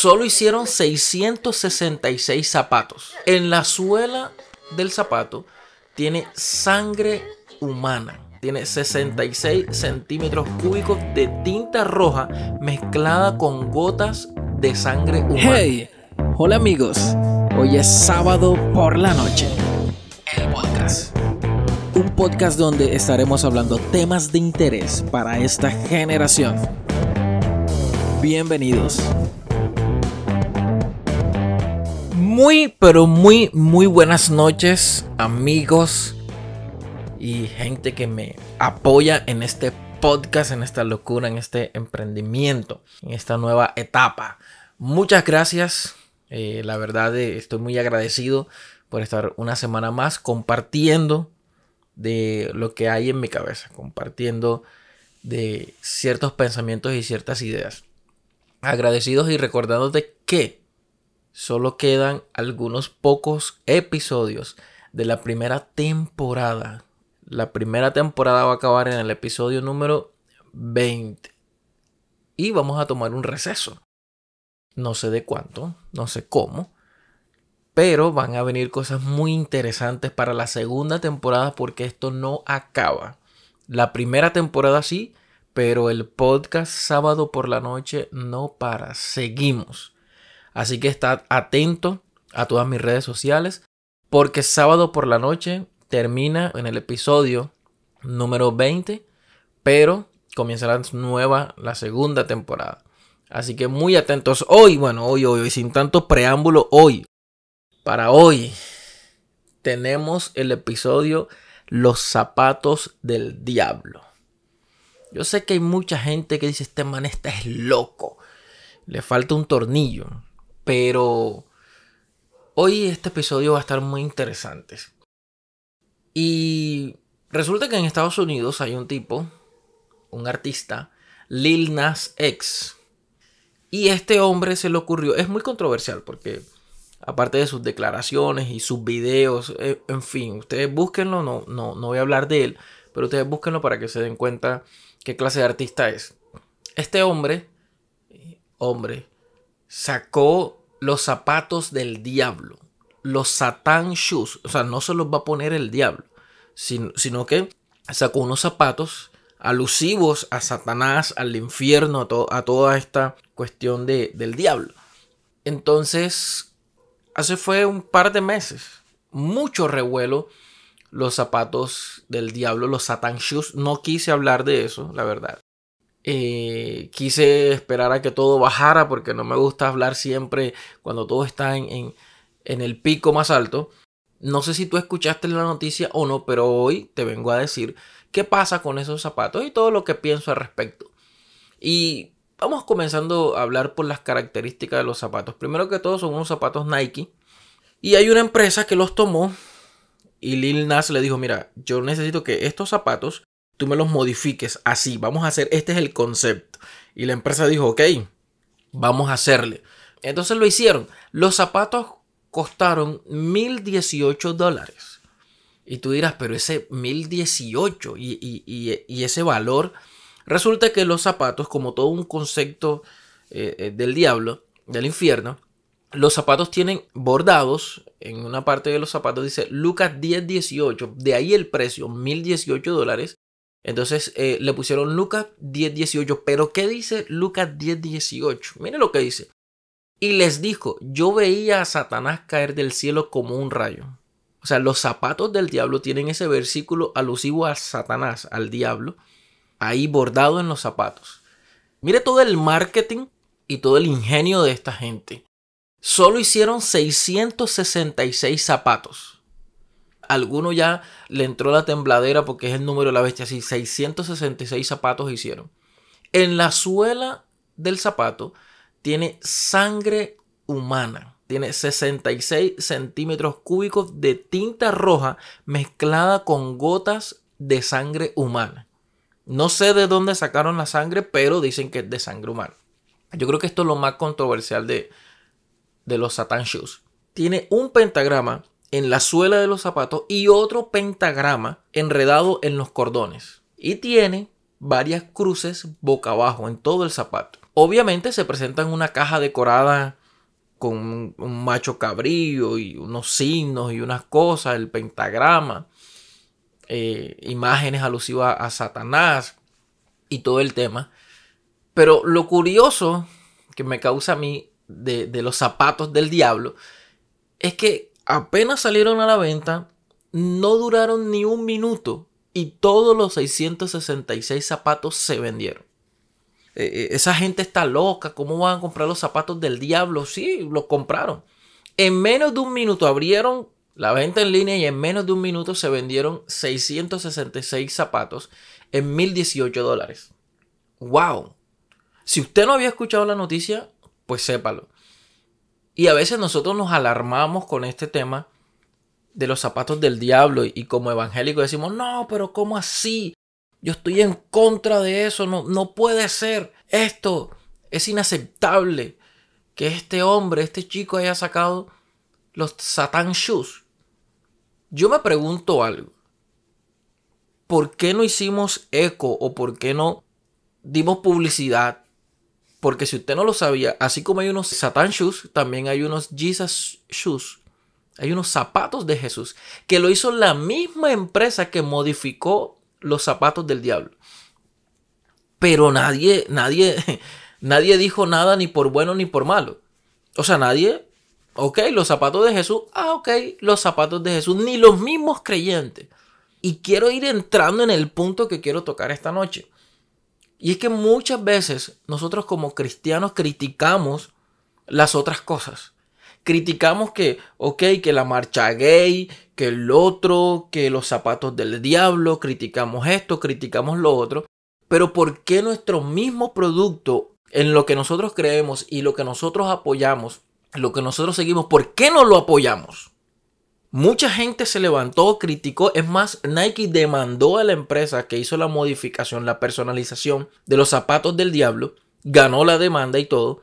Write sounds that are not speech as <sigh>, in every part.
Solo hicieron 666 zapatos. En la suela del zapato tiene sangre humana. Tiene 66 centímetros cúbicos de tinta roja mezclada con gotas de sangre humana. Hey, hola amigos. Hoy es sábado por la noche. El podcast. Un podcast donde estaremos hablando temas de interés para esta generación. Bienvenidos. Muy, pero muy, muy buenas noches, amigos y gente que me apoya en este podcast, en esta locura, en este emprendimiento, en esta nueva etapa. Muchas gracias. Eh, la verdad, eh, estoy muy agradecido por estar una semana más compartiendo de lo que hay en mi cabeza, compartiendo de ciertos pensamientos y ciertas ideas. Agradecidos y recordándote que solo quedan algunos pocos episodios de la primera temporada. La primera temporada va a acabar en el episodio número 20. Y vamos a tomar un receso. No sé de cuánto, no sé cómo. Pero van a venir cosas muy interesantes para la segunda temporada porque esto no acaba. La primera temporada sí, pero el podcast sábado por la noche no para. Seguimos. Así que estad atento a todas mis redes sociales porque sábado por la noche termina en el episodio número 20, pero comenzará nueva la segunda temporada. Así que muy atentos hoy, bueno, hoy, hoy, hoy, sin tanto preámbulo, hoy, para hoy, tenemos el episodio Los zapatos del diablo. Yo sé que hay mucha gente que dice, este man está es loco, le falta un tornillo. Pero hoy este episodio va a estar muy interesante. Y resulta que en Estados Unidos hay un tipo, un artista, Lil Nas X. Y este hombre se le ocurrió, es muy controversial porque aparte de sus declaraciones y sus videos, eh, en fin, ustedes búsquenlo, no, no, no voy a hablar de él, pero ustedes búsquenlo para que se den cuenta qué clase de artista es. Este hombre, hombre, sacó los zapatos del diablo, los Satan Shoes, o sea, no se los va a poner el diablo, sino, que sacó unos zapatos alusivos a Satanás, al infierno, a, toda esta cuestión de, del diablo. Entonces, hace fue un par de meses, mucho revuelo los zapatos del diablo, los Satan Shoes. No quise hablar de eso, la verdad. Eh, quise esperar a que todo bajara porque no me gusta hablar siempre cuando todo está en, en, el pico más alto. No sé si tú escuchaste la noticia o no, pero hoy te vengo a decir qué pasa con esos zapatos y todo lo que pienso al respecto. Y vamos comenzando a hablar por las características de los zapatos. Primero que todo son unos zapatos Nike. Y hay una empresa que los tomó y Lil Nas le dijo, mira, yo necesito que estos zapatos tú me los modifiques así. Vamos a hacer, este es el concepto. Y la empresa dijo, ok, vamos a hacerle. Entonces lo hicieron. Los zapatos costaron 1018 dólares. Y tú dirás, pero ese 1018 y, y, y, ese valor. Resulta que los zapatos, como todo un concepto eh, eh, del diablo, del infierno, los zapatos tienen bordados. En una parte de los zapatos dice Lucas 1018. De ahí el precio, 1018 dólares. Entonces eh, le pusieron Lucas 10:18. Pero ¿qué dice Lucas 10:18? Mire lo que dice. Y les dijo, yo veía a Satanás caer del cielo como un rayo. O sea, los zapatos del diablo tienen ese versículo alusivo a Satanás, al diablo, ahí bordado en los zapatos. Mire todo el marketing y todo el ingenio de esta gente. Solo hicieron 666 zapatos alguno ya le entró la tembladera porque es el número de la bestia. Así, 666 zapatos hicieron. En la suela del zapato tiene sangre humana. Tiene 66 centímetros cúbicos de tinta roja mezclada con gotas de sangre humana. No sé de dónde sacaron la sangre, pero dicen que es de sangre humana. Yo creo que esto es lo más controversial de, de los Satan Shoes. Tiene un pentagrama en la suela de los zapatos y otro pentagrama enredado en los cordones. Y tiene varias cruces boca abajo en todo el zapato. Obviamente se presenta en una caja decorada con un macho cabrío y unos signos y unas cosas, el pentagrama, eh, imágenes alusivas a Satanás y todo el tema. Pero lo curioso que me causa a mí de, de los zapatos del diablo es que apenas salieron a la venta, no duraron ni un minuto y todos los 666 zapatos se vendieron. Eh, eh, esa gente está loca, ¿cómo van a comprar los zapatos del diablo? Sí, los compraron. En menos de un minuto abrieron la venta en línea y en menos de un minuto se vendieron 666 zapatos en 1018 dólares. ¡Wow! Si usted no había escuchado la noticia, pues sépalo. Y a veces nosotros nos alarmamos con este tema de los zapatos del diablo y como evangélicos decimos, no, pero ¿cómo así? Yo estoy en contra de eso, no, no puede ser. Esto es inaceptable que este hombre, este chico haya sacado los Satan Shoes. Yo me pregunto algo. ¿Por qué no hicimos eco o por qué no dimos publicidad? Porque si usted no lo sabía, así como hay unos Satan Shoes, también hay unos Jesus Shoes. Hay unos zapatos de Jesús que lo hizo la misma empresa que modificó los zapatos del diablo. Pero nadie, nadie, <laughs> nadie dijo nada ni por bueno ni por malo. O sea, nadie, ok, los zapatos de Jesús, ah, ok, los zapatos de Jesús, ni los mismos creyentes. Y quiero ir entrando en el punto que quiero tocar esta noche. Y es que muchas veces nosotros como cristianos criticamos las otras cosas. Criticamos que, ok, que la marcha gay, que el otro, que los zapatos del diablo, criticamos esto, criticamos lo otro, pero ¿por qué nuestro mismo producto, en lo que nosotros creemos y lo que nosotros apoyamos, lo que nosotros seguimos, ¿por qué no lo apoyamos? Mucha gente se levantó, criticó, es más, Nike demandó a la empresa que hizo la modificación, la personalización de los zapatos del diablo, ganó la demanda y todo,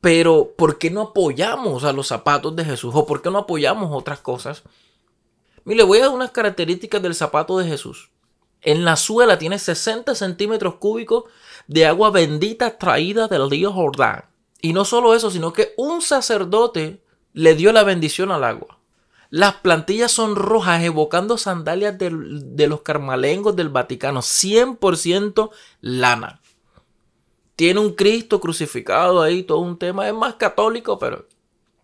pero ¿por qué no apoyamos a los zapatos de Jesús o por qué no apoyamos otras cosas Mire, voy a dar unas características del zapato de Jesús. En la suela tiene 60 centímetros cúbicos de agua bendita traída del río Jordán. Y no solo eso, sino que un sacerdote le dio la bendición al agua. Las plantillas son rojas, evocando sandalias de, los carmalengos del Vaticano. 100% lana. Tiene un Cristo crucificado ahí, todo un tema. Es más católico, pero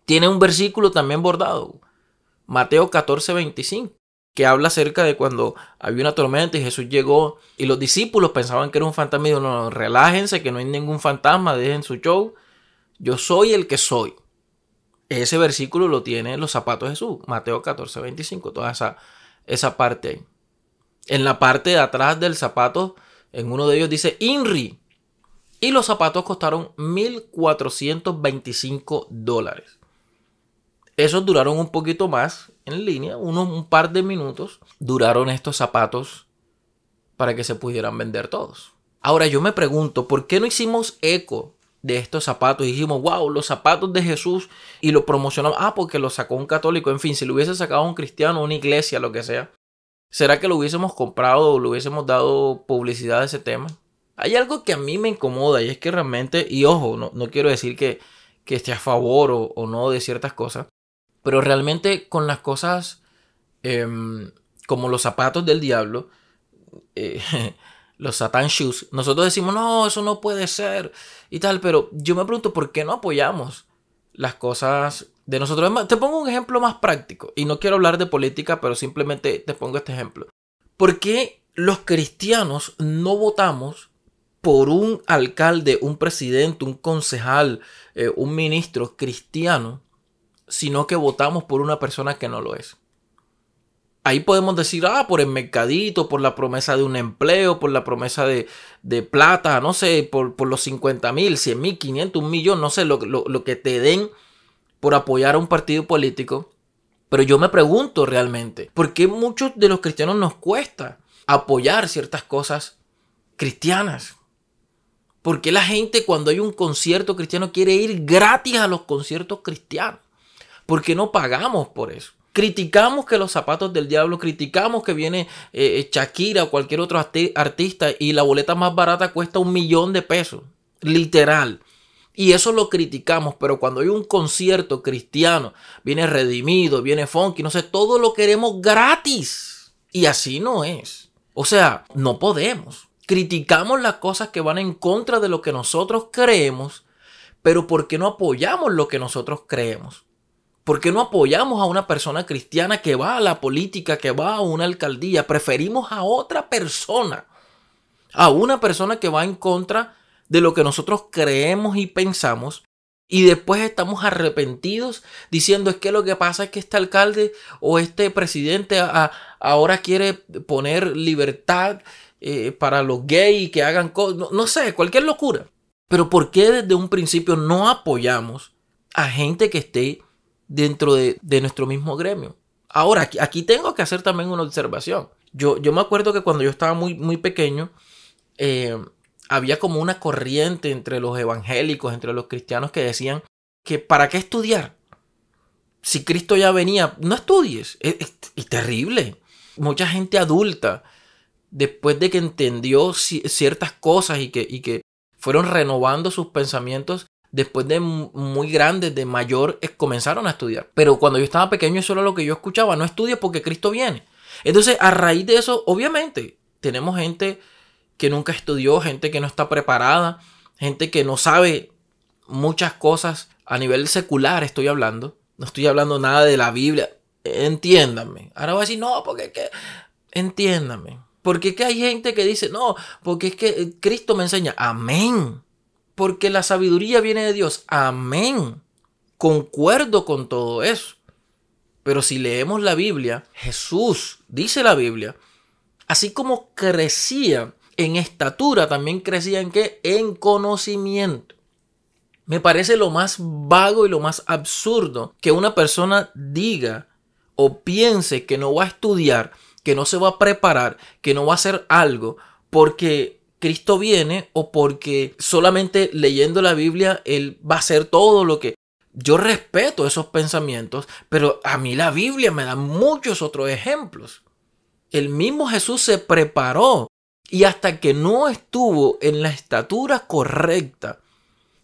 tiene un versículo también bordado. Mateo 14, 25, que habla acerca de cuando había una tormenta y Jesús llegó y los discípulos pensaban que era un fantasma y no, no, relájense, que no hay ningún fantasma, dejen su show. Yo soy el que soy. Ese versículo lo tiene en los zapatos de Jesús, Mateo 14, 25, toda esa, esa parte. En la parte de atrás del zapato, en uno de ellos dice INRI. Y los zapatos costaron 1.425 dólares. Esos duraron un poquito más en línea, unos un par de minutos duraron estos zapatos para que se pudieran vender todos. Ahora yo me pregunto, ¿por qué no hicimos eco de estos zapatos? Y dijimos, wow, los zapatos de Jesús y lo promocionamos. Ah, porque lo sacó un católico. En fin, si lo hubiese sacado un cristiano, una iglesia, lo que sea. ¿Será que lo hubiésemos comprado o lo hubiésemos dado publicidad a ese tema? Hay algo que a mí me incomoda y es que realmente, y ojo, no, no quiero decir que, que esté a favor o, o no de ciertas cosas, pero realmente con las cosas em, como los zapatos del diablo, eh, <laughs> los Satan Shoes, nosotros decimos, no, eso no puede ser y tal, pero yo me pregunto, ¿por qué no apoyamos las cosas de nosotros? Te pongo un ejemplo más práctico y no quiero hablar de política, pero simplemente te pongo este ejemplo. ¿Por qué los cristianos no votamos por un alcalde, un presidente, un concejal, eh, un ministro cristiano sino que votamos por una persona que no lo es. Ahí podemos decir, ah, por el mercadito, por la promesa de un empleo, por la promesa de, plata, no sé, por, los 50 mil, 100 mil, 500, un millón, no sé, lo, lo que te den por apoyar a un partido político. Pero yo me pregunto realmente, ¿por qué muchos de los cristianos nos cuesta apoyar ciertas cosas cristianas? ¿Por qué la gente cuando hay un concierto cristiano quiere ir gratis a los conciertos cristianos? porque no pagamos por eso. Criticamos que los zapatos del diablo, criticamos que viene eh, eh, Shakira o cualquier otro artista y la boleta más barata cuesta un millón de pesos. literal. Y eso lo criticamos, pero cuando hay un concierto cristiano, viene redimido, viene funky, no sé, todo lo queremos gratis. Y así no es. O sea, no podemos. Criticamos las cosas que van en contra de lo que nosotros creemos, pero ¿por qué no apoyamos lo que nosotros creemos? ¿Por qué no apoyamos a una persona cristiana que va a la política, que va a una alcaldía? Preferimos a otra persona, a una persona que va en contra de lo que nosotros creemos y pensamos y después estamos arrepentidos diciendo es que lo que pasa es que este alcalde o este presidente ahora quiere poner libertad eh, para los gays que hagan cosas, no, sé, cualquier locura. Pero ¿por qué desde un principio no apoyamos a gente que esté dentro de, nuestro mismo gremio? Ahora, aquí, tengo que hacer también una observación. Yo, yo me acuerdo que cuando yo estaba muy, muy pequeño, eh, había como una corriente entre los evangélicos, entre los cristianos que decían que para qué estudiar. Si Cristo ya venía, no estudies. Es, terrible. Mucha gente adulta, después de que entendió ciertas cosas y que, y que fueron renovando sus pensamientos, después de muy grandes, de mayor, comenzaron a estudiar. Pero cuando yo estaba pequeño eso era lo que yo escuchaba, no estudies porque Cristo viene. Entonces, a raíz de eso, obviamente, tenemos gente que nunca estudió, gente que no está preparada, gente que no sabe muchas cosas a nivel secular, estoy hablando. No estoy hablando nada de la Biblia. Entiéndanme. Ahora voy a decir, no, porque es que... Entiéndanme. Porque es que hay gente que dice, no, porque es que Cristo me enseña. Amén. Porque la sabiduría viene de Dios. Amén. Concuerdo con todo eso. Pero si leemos la Biblia, Jesús, dice la Biblia, así como crecía en estatura, también crecía en qué? En conocimiento. Me parece lo más vago y lo más absurdo que una persona diga o piense que no va a estudiar, que no se va a preparar, que no va a hacer algo porque Cristo viene o porque solamente leyendo la Biblia Él va a hacer todo lo que... Yo respeto esos pensamientos, pero a mí la Biblia me da muchos otros ejemplos. El mismo Jesús se preparó y hasta que no estuvo en la estatura correcta,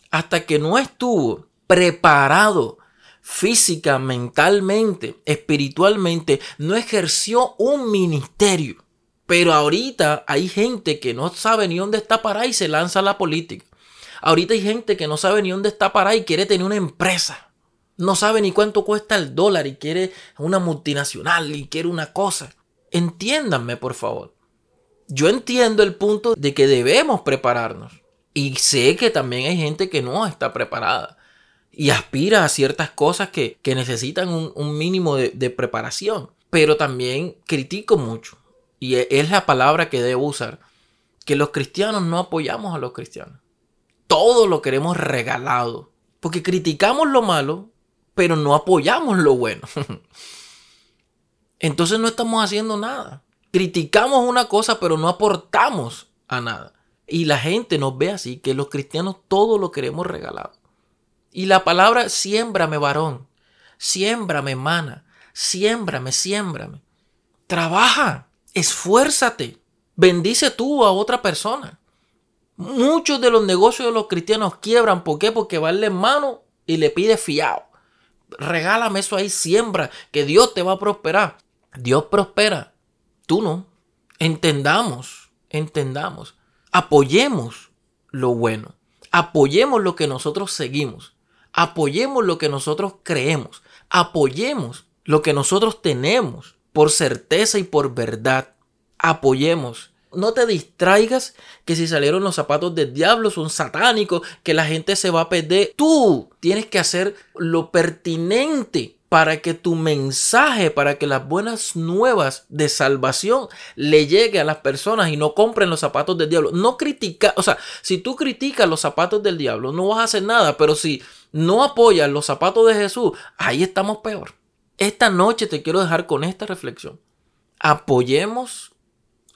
hasta que no estuvo preparado física, mentalmente, espiritualmente, no ejerció un ministerio. Pero ahorita hay gente que no sabe ni dónde está parada y se lanza a la política. Ahorita hay gente que no sabe ni dónde está parada y quiere tener una empresa. No sabe ni cuánto cuesta el dólar y quiere una multinacional y quiere una cosa. Entiéndanme, por favor yo entiendo el punto de que debemos prepararnos. Y sé que también hay gente que no está preparada y aspira a ciertas cosas que, necesitan un, mínimo de, de, preparación. Pero también critico mucho, y e, es la palabra que debo usar, que los cristianos no apoyamos a los cristianos. Todo lo queremos regalado. Porque criticamos lo malo, pero no apoyamos lo bueno. <laughs> Entonces no estamos haciendo nada criticamos una cosa, pero no aportamos a nada. Y la gente nos ve así, que los cristianos todo lo queremos regalado. Y la palabra siémbrame varón, siémbrame mana, siémbrame, siémbrame. Trabaja, esfuérzate, bendice tú a otra persona. Muchos de los negocios de los cristianos quiebran. ¿Por qué? Porque va en mano y le pide fiado. Regálame eso ahí, siembra, que Dios te va a prosperar. Dios prospera Tú no. Entendamos, entendamos. Apoyemos lo bueno. Apoyemos lo que nosotros seguimos. Apoyemos lo que nosotros creemos. Apoyemos lo que nosotros tenemos por certeza y por verdad. Apoyemos. No te distraigas que si salieron los zapatos del diablo son satánicos, que la gente se va a perder. Tú tienes que hacer lo pertinente para que tu mensaje, para que las buenas nuevas de salvación le llegue a las personas y no compren los zapatos del diablo. No critica, o sea, si tú criticas los zapatos del diablo, no vas a hacer nada, pero si no apoyas los zapatos de Jesús, ahí estamos peor. Esta noche te quiero dejar con esta reflexión. Apoyemos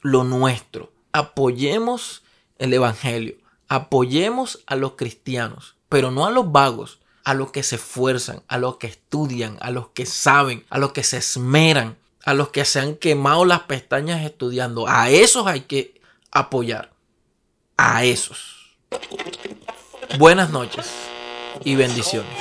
lo nuestro, apoyemos el Evangelio, apoyemos a los cristianos, pero no a los vagos a los que se esfuerzan, a los que estudian, a los que saben, a los que se esmeran, a los que se han quemado las pestañas estudiando. A esos hay que apoyar. A esos. Buenas noches y bendiciones.